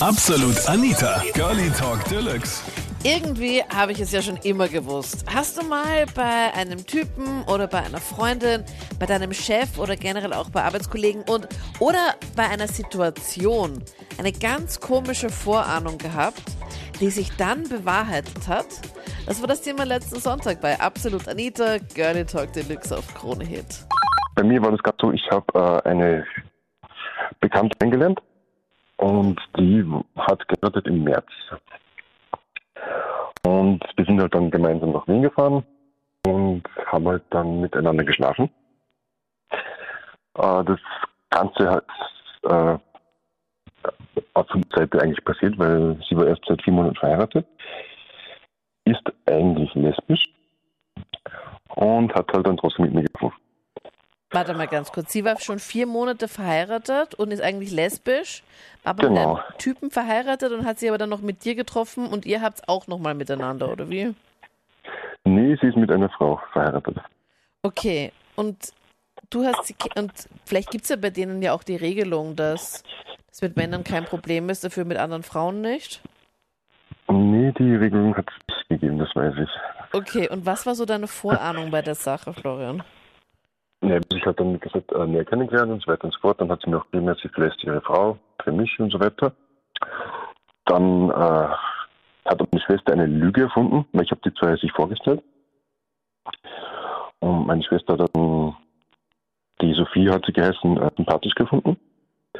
Absolut Anita, Girlie Talk Deluxe. Irgendwie habe ich es ja schon immer gewusst. Hast du mal bei einem Typen oder bei einer Freundin, bei deinem Chef oder generell auch bei Arbeitskollegen und oder bei einer Situation eine ganz komische Vorahnung gehabt, die sich dann bewahrheitet hat? Das war das Thema letzten Sonntag bei Absolut Anita, Girlie Talk Deluxe auf Krone Hit. Bei mir war das gerade so, ich habe äh, eine Bekannte kennengelernt und die hat geheiratet im März. Und wir sind halt dann gemeinsam nach Wien gefahren und haben halt dann miteinander geschlafen. Äh, das Ganze hat äh, auf der Seite eigentlich passiert, weil sie war erst seit vier Monaten verheiratet, ist eigentlich lesbisch und hat halt dann trotzdem mit mir getroffen. Warte mal ganz kurz. Sie war schon vier Monate verheiratet und ist eigentlich lesbisch, aber Genau. mit einem Typen verheiratet und hat sie aber dann noch mit dir getroffen und ihr habt's auch nochmal miteinander, oder wie? Nee, sie ist mit einer Frau verheiratet. Okay. Und du hast sie, und vielleicht gibt's ja bei denen ja auch die Regelung, dass das mit Männern kein Problem ist, dafür mit anderen Frauen nicht. Nee, die Regelung hat es nicht gegeben, das weiß ich. Okay, und was war so deine Vorahnung bei der Sache, Florian? Ja, ich habe dann gesagt, äh, näher kennengelernt und so weiter und so fort. Dann hat sie mir auch gegeben, sie verlässt ihre Frau für mich und so weiter. Dann äh, hat meine Schwester eine Lüge erfunden, weil ich habe die zwei sich vorgestellt. Und meine Schwester hat dann, die Sophie hat sie geheißen, äh, sympathisch gefunden.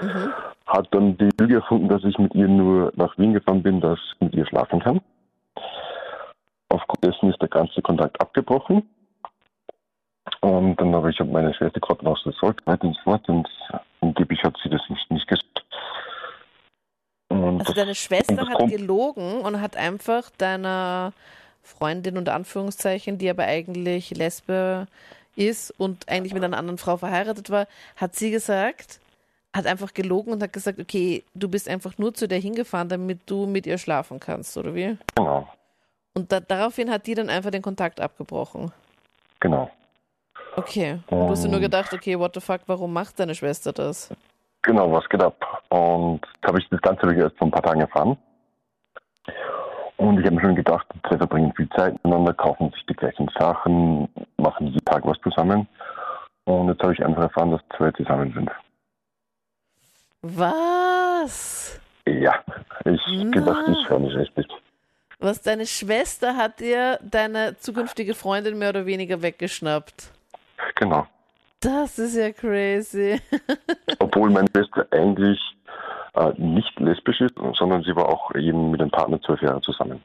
Mhm. Hat dann die Lüge erfunden, dass ich mit ihr nur nach Wien gefahren bin, dass ich mit ihr schlafen kann. Aufgrund dessen ist der ganze Kontakt abgebrochen. Und dann habe ich hab meine Schwester gefragt, was das sollte, weiter und so fort. Und angeblich hat sie das nicht, nicht gesagt. Und Also deine Schwester hat gelogen und hat einfach deiner Freundin unter Anführungszeichen, die aber eigentlich Lesbe ist und eigentlich mit einer anderen Frau verheiratet war, hat sie gesagt, hat einfach gelogen und hat gesagt, okay, du bist einfach nur zu der hingefahren, damit du mit ihr schlafen kannst, oder wie? Genau, Und da, daraufhin hat die dann einfach den Kontakt abgebrochen. genau. Okay. Und du hast dir nur gedacht, okay, what the fuck, warum macht deine Schwester das? Genau, was geht ab? Und habe ich das Ganze habe ich erst vor ein paar Tagen erfahren. Und ich habe mir schon gedacht, die zwei verbringen viel Zeit miteinander, kaufen sich die gleichen Sachen, machen jeden Tag was zusammen. Und jetzt habe ich einfach erfahren, dass zwei zusammen sind. Was? Ja, ich Na. gedacht, ich höre nicht richtig. Was deine Schwester hat dir deine zukünftige Freundin mehr oder weniger weggeschnappt. Genau. Das ist ja crazy. Obwohl meine Schwester eigentlich äh, nicht lesbisch ist, sondern sie war auch eben mit einem Partner zwölf Jahre zusammen.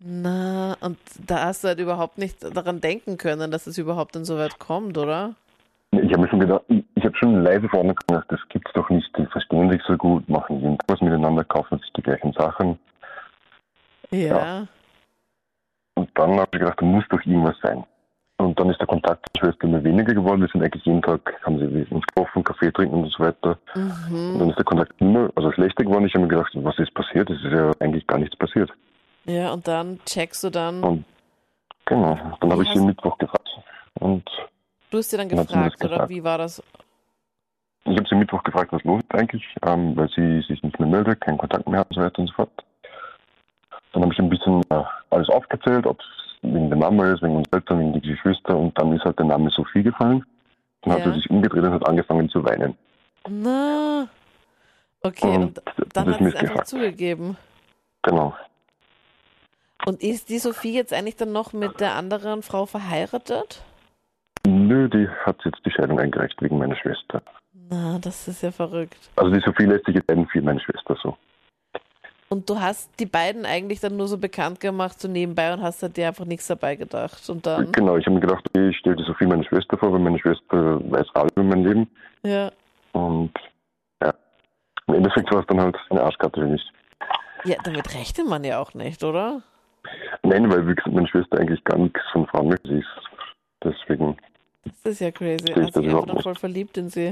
Na, und da hast du halt überhaupt nicht daran denken können, dass es überhaupt dann so weit kommt, oder? Ich habe mir schon gedacht, ich, ich habe schon leise vorne gedacht, das gibt's doch nicht. Die verstehen sich so gut, machen jeden was miteinander, kaufen sich die gleichen Sachen. Ja. Und dann habe ich gedacht, da muss doch irgendwas sein. Und dann ist der Kontakt Schwester immer weniger geworden. Wir sind eigentlich jeden Tag, haben sie uns getroffen, Kaffee trinken und so weiter. Und Mhm. dann ist der Kontakt immer, also schlechter geworden. Ich habe mir gedacht, was ist passiert? Es ist ja eigentlich gar nichts passiert. Ja, und dann checkst du dann, Und genau, dann habe ich sie Mittwoch gefragt. Und du hast dann dann sie das gefragt, oder wie war das? ich habe sie Mittwoch gefragt, was los ist eigentlich, ähm, weil sie sich nicht mehr meldet, keinen Kontakt mehr hat und so weiter und so fort. Dann habe ich ein bisschen äh, alles aufgezählt, ob es wegen der Mama ist, wegen uns Eltern, wegen die Geschwister und dann ist halt der Name Sophie gefallen. Dann hat Ja. sie sich umgedreht und hat angefangen zu weinen. Na. Okay, und, Und dann hat sie es einfach zugegeben. Genau. Und ist die Sophie jetzt eigentlich dann noch mit der anderen Frau verheiratet? Nö, die hat jetzt die Scheidung eingereicht wegen meiner Schwester. Na, das ist ja verrückt. Also die Sophie lässt sich jetzt ein für meine Schwester so. Und du hast die beiden eigentlich dann nur so bekannt gemacht, so nebenbei und hast halt dir einfach nichts dabei gedacht. Und dann, Genau, ich habe mir gedacht, ich stelle die Sophie meine Schwester vor, weil meine Schwester weiß alles über mein Leben. ja. Und ja, im Endeffekt war es dann halt eine Arschkarte für mich. Ja, damit rechnet man ja auch nicht, oder? Nein, weil wie gesagt, meine Schwester eigentlich gar nichts von Frauen. Sie ist deswegen, Das ist ja crazy. ich einfach überhaupt dann nicht. voll verliebt in sie.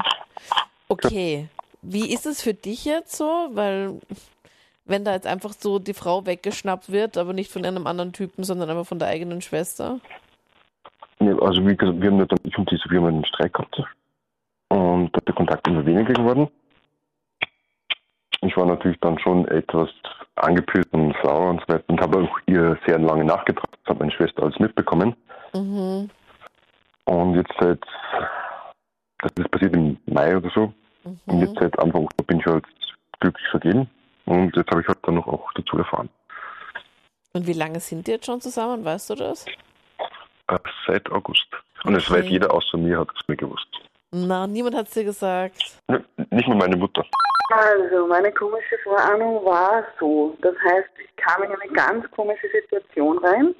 Okay. Wie ist es für dich jetzt so? Weil, wenn da jetzt einfach so die Frau weggeschnappt wird, aber nicht von einem anderen Typen, sondern einfach von der eigenen Schwester. nee, also wie gesagt, wir haben ja dann, ich und die Sophie haben einen Streik gehabt. Und da der Kontakt immer weniger geworden. ich war natürlich dann schon etwas angepisst und sauer und so weiter und habe auch ihr sehr lange nachgetragen. Das hat meine Schwester alles mitbekommen. Mhm. Und jetzt seit, das ist passiert im Mai oder so, Mhm. und jetzt seit Anfang Oktober bin ich halt glücklich vergeben. Und jetzt habe ich halt dann noch auch dazu erfahren. Und wie lange sind die jetzt schon zusammen, weißt du das? Äh, seit August. Und es Okay. weiß jeder außer mir, hat es mir gewusst. Na, niemand hat es dir gesagt. N- Nicht mal meine Mutter. Also, meine komische Vorahnung war so. Das heißt, ich kam in eine ganz komische Situation rein.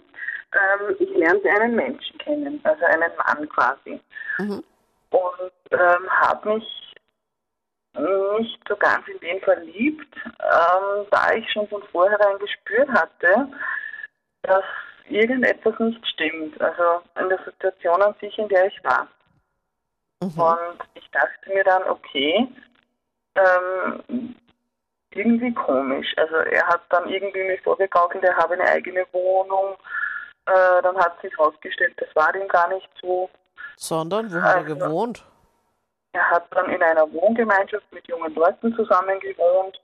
Ähm, ich lernte einen Menschen kennen, also einen Mann quasi. Mhm. Und ähm, habe mich nicht so ganz in den verliebt, ähm, da ich schon von vornherein gespürt hatte, dass irgendetwas nicht stimmt. Also in der Situation an sich, in der ich war. Mhm. Und ich dachte mir dann, okay, ähm, irgendwie komisch. Also er hat dann irgendwie mich vorgegaukelt, er habe eine eigene Wohnung. Äh, dann hat sich herausgestellt, das war ihm gar nicht so. Sondern, wo hat er Also- gewohnt? Er hat dann in einer Wohngemeinschaft mit jungen Leuten zusammen gewohnt,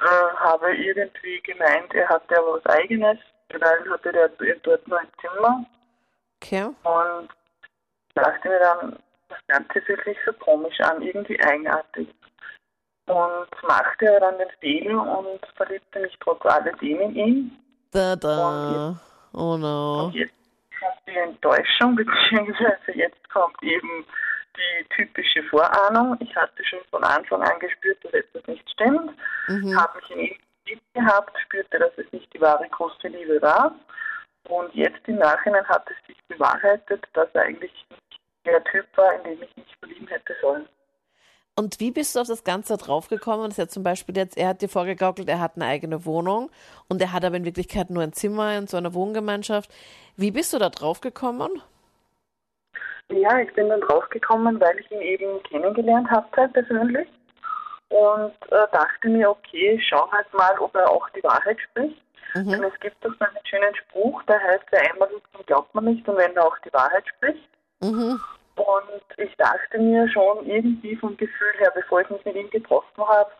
äh, habe irgendwie gemeint, er hatte ja was Eigenes, weil hatte der dort nur ein Zimmer. Okay. Und dachte mir dann, das Ganze fühlt sich so komisch an, irgendwie eigenartig. Und machte er dann den Fehler und verliebte mich trotz alledem in ihn. Da, da. Oh no. Und jetzt kommt die Enttäuschung, beziehungsweise jetzt kommt eben die typische Vorahnung. Ich hatte schon von Anfang an gespürt, dass etwas nicht stimmt. Mhm. Habe mich in verliebt gehabt, spürte, dass es nicht die wahre große Liebe war. Und jetzt im Nachhinein hat es sich bewahrheitet, dass er eigentlich nicht der Typ war, in den ich mich verlieben hätte sollen. Und wie bist du auf das Ganze draufgekommen? Das ist ja zum Beispiel jetzt, er hat dir vorgegaukelt, er hat eine eigene Wohnung und er hat aber in Wirklichkeit nur ein Zimmer in so einer Wohngemeinschaft. Wie bist du da draufgekommen? Ja, ich bin dann draufgekommen, weil ich ihn eben kennengelernt habe persönlich und äh, dachte mir, okay, schau halt mal, ob er auch die Wahrheit spricht. Denn Mhm. es gibt doch so einen schönen Spruch, der heißt, wer einmal den glaubt man nicht und wenn er auch die Wahrheit spricht. Mhm. Und ich dachte mir schon irgendwie vom Gefühl her, bevor ich mich mit ihm getroffen habe,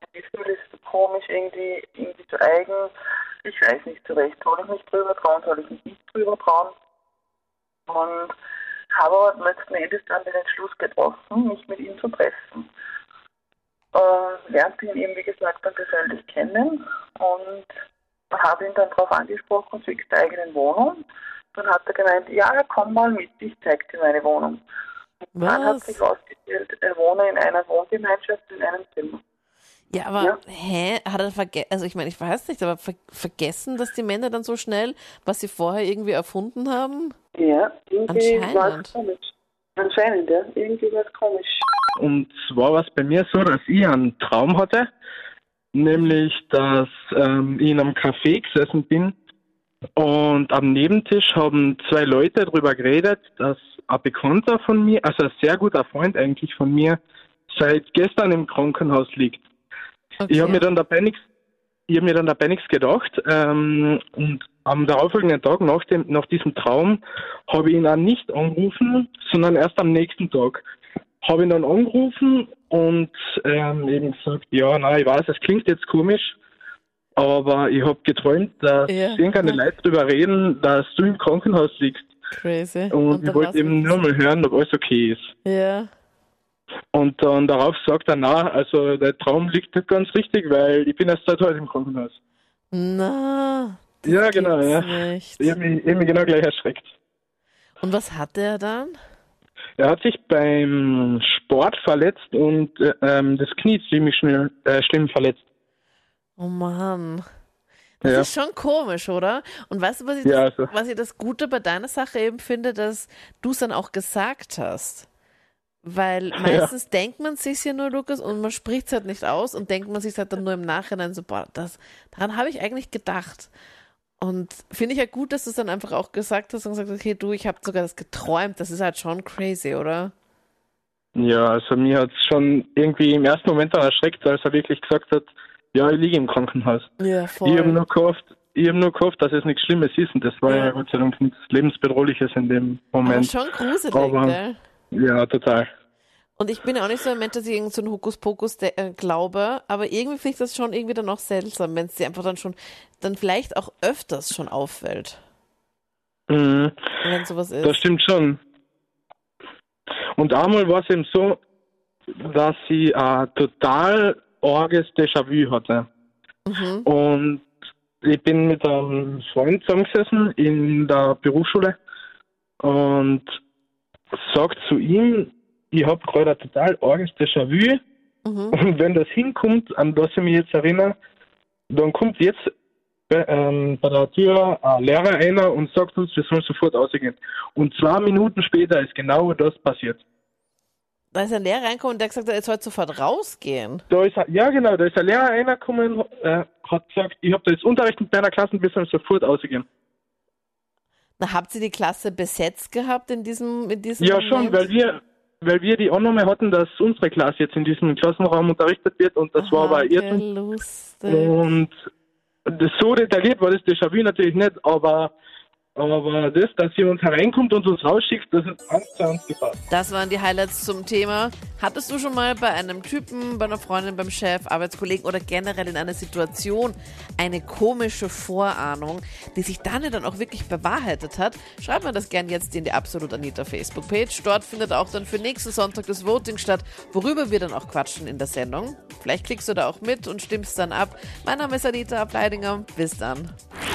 das Gefühl ist so komisch, irgendwie, irgendwie zu eigen. Ich weiß nicht so recht, soll ich mich drüber trauen, soll ich mich nicht drüber trauen. Und habe aber letzten Endes dann den Entschluss getroffen, mich mit ihm zu treffen. Äh, lernte ihn eben, wie gesagt, dann persönlich kennen und habe ihn dann darauf angesprochen, zwecks der eigenen Wohnung. Dann hat er gemeint, ja, komm mal mit, ich zeig dir meine Wohnung. Und dann hat sich herausgestellt, er wohne in einer Wohngemeinschaft in einem Zimmer. Ja, aber Ja. hä? Hat er vergessen? Also ich meine, ich weiß nicht, aber ver vergessen, dass die Männer dann so schnell, was sie vorher irgendwie erfunden haben? Ja, irgendwie war Anscheinend. es komisch. Anscheinend, ja. Irgendwie war es komisch. Und zwar war es bei mir so, dass ich einen Traum hatte, nämlich, dass ähm, ich in einem Café gesessen bin und am Nebentisch haben zwei Leute darüber geredet, dass ein Bekannter von mir, also ein sehr guter Freund eigentlich von mir, seit gestern im Krankenhaus liegt. Okay. Ich habe mir dann dabei nichts, ich habe mir dann dabei nichts gedacht ähm, und am darauffolgenden Tag nach dem nach diesem Traum habe ich ihn auch nicht angerufen, sondern erst am nächsten Tag habe ihn dann angerufen und ähm, eben gesagt, ja, nein, ich weiß, es klingt jetzt komisch, aber ich habe geträumt, dass Ja. irgendeine Leute darüber reden, dass du im Krankenhaus liegst Crazy. und, ich dann wollte eben nur mal hören, ob alles okay ist. Ja. Und dann darauf sagt er, na, also der Traum liegt nicht ganz richtig, weil ich bin erst seit heute im Krankenhaus. Na. das Ja, genau, ja. Nicht. Ich habe mich, ich hab mich genau gleich erschreckt. Und was hatte er dann? Er hat sich beim Sport verletzt und äh, ähm, das Knie ziemlich schnell, äh, schlimm verletzt. Oh Mann. Das Ja. ist schon komisch, oder? Und weißt du, was ich, Ja, das, also- was ich das Gute bei deiner Sache eben finde, dass du es dann auch gesagt hast. Weil meistens denkt man sich ja nur, Lukas, und man spricht es halt nicht aus und denkt man sich halt dann nur im Nachhinein so, boah, das, daran habe ich eigentlich gedacht. Und finde ich ja gut, dass du es dann einfach auch gesagt hast und gesagt hast, okay, du, ich habe sogar das geträumt. Das ist halt schon crazy, oder? Ja, also mir hat es schon irgendwie im ersten Moment dann erschreckt, als er wirklich gesagt hat, ja, ich liege im Krankenhaus. Ja, Ich habe nur gehofft, ich habe nur gehofft, dass es nichts Schlimmes ist und das war Ja. ja, Gott sei Dank nichts Lebensbedrohliches in dem Aber Moment. schon gruselig, Aber- gell? Ja, total. Und ich bin ja auch nicht so ein Mensch, dass ich irgend so einen Hokuspokus äh, glaube, aber irgendwie finde ich das schon irgendwie dann auch seltsam, wenn es dir einfach dann schon, dann vielleicht auch öfters schon auffällt. Mhm. Wenn sowas ist. Das stimmt schon. Und einmal war es eben so, dass sie ein total arges Déjà-vu hatte. Mhm. Und ich bin mit einem Freund zusammengesessen in der Berufsschule und sagt zu ihm, ich habe gerade ein total arges Déjà-vu Mhm. und wenn das hinkommt, an das ich mich jetzt erinnere, dann kommt jetzt bei, ähm, bei der Tür ein Lehrer einer und sagt uns, wir sollen sofort ausgehen. Und zwei Minuten später ist genau das passiert. Da ist ein Lehrer reingekommen und der hat gesagt, er soll sofort rausgehen. Da ist, ja genau, da ist ein Lehrer einer gekommen, äh, hat gesagt, ich habe da jetzt Unterricht mit meiner Klasse und wir sollen sofort ausgehen. Na, habt ihr die Klasse besetzt gehabt in diesem, in diesem Ja, schon, Moment? weil wir, weil wir die Annahme hatten, dass unsere Klasse jetzt in diesem Klassenraum unterrichtet wird und das war Aha, aber ein okay, Irrtum. Und das so detailliert war das Déjà-vu natürlich nicht, aber, aber das, dass jemand hereinkommt und uns rausschickt, das hat eins zu eins gepasst. Das waren die Highlights zum Thema. Hattest du schon mal bei einem Typen, bei einer Freundin, beim Chef, Arbeitskollegen oder generell in einer Situation eine komische Vorahnung, die sich dann dann auch wirklich bewahrheitet hat? Schreib mir das gern jetzt in die Absolut Anita Facebook-Page. Dort findet auch dann für nächsten Sonntag das Voting statt, worüber wir dann auch quatschen in der Sendung. Vielleicht klickst du da auch mit und stimmst dann ab. Mein Name ist Anita Ableidinger. Bis dann.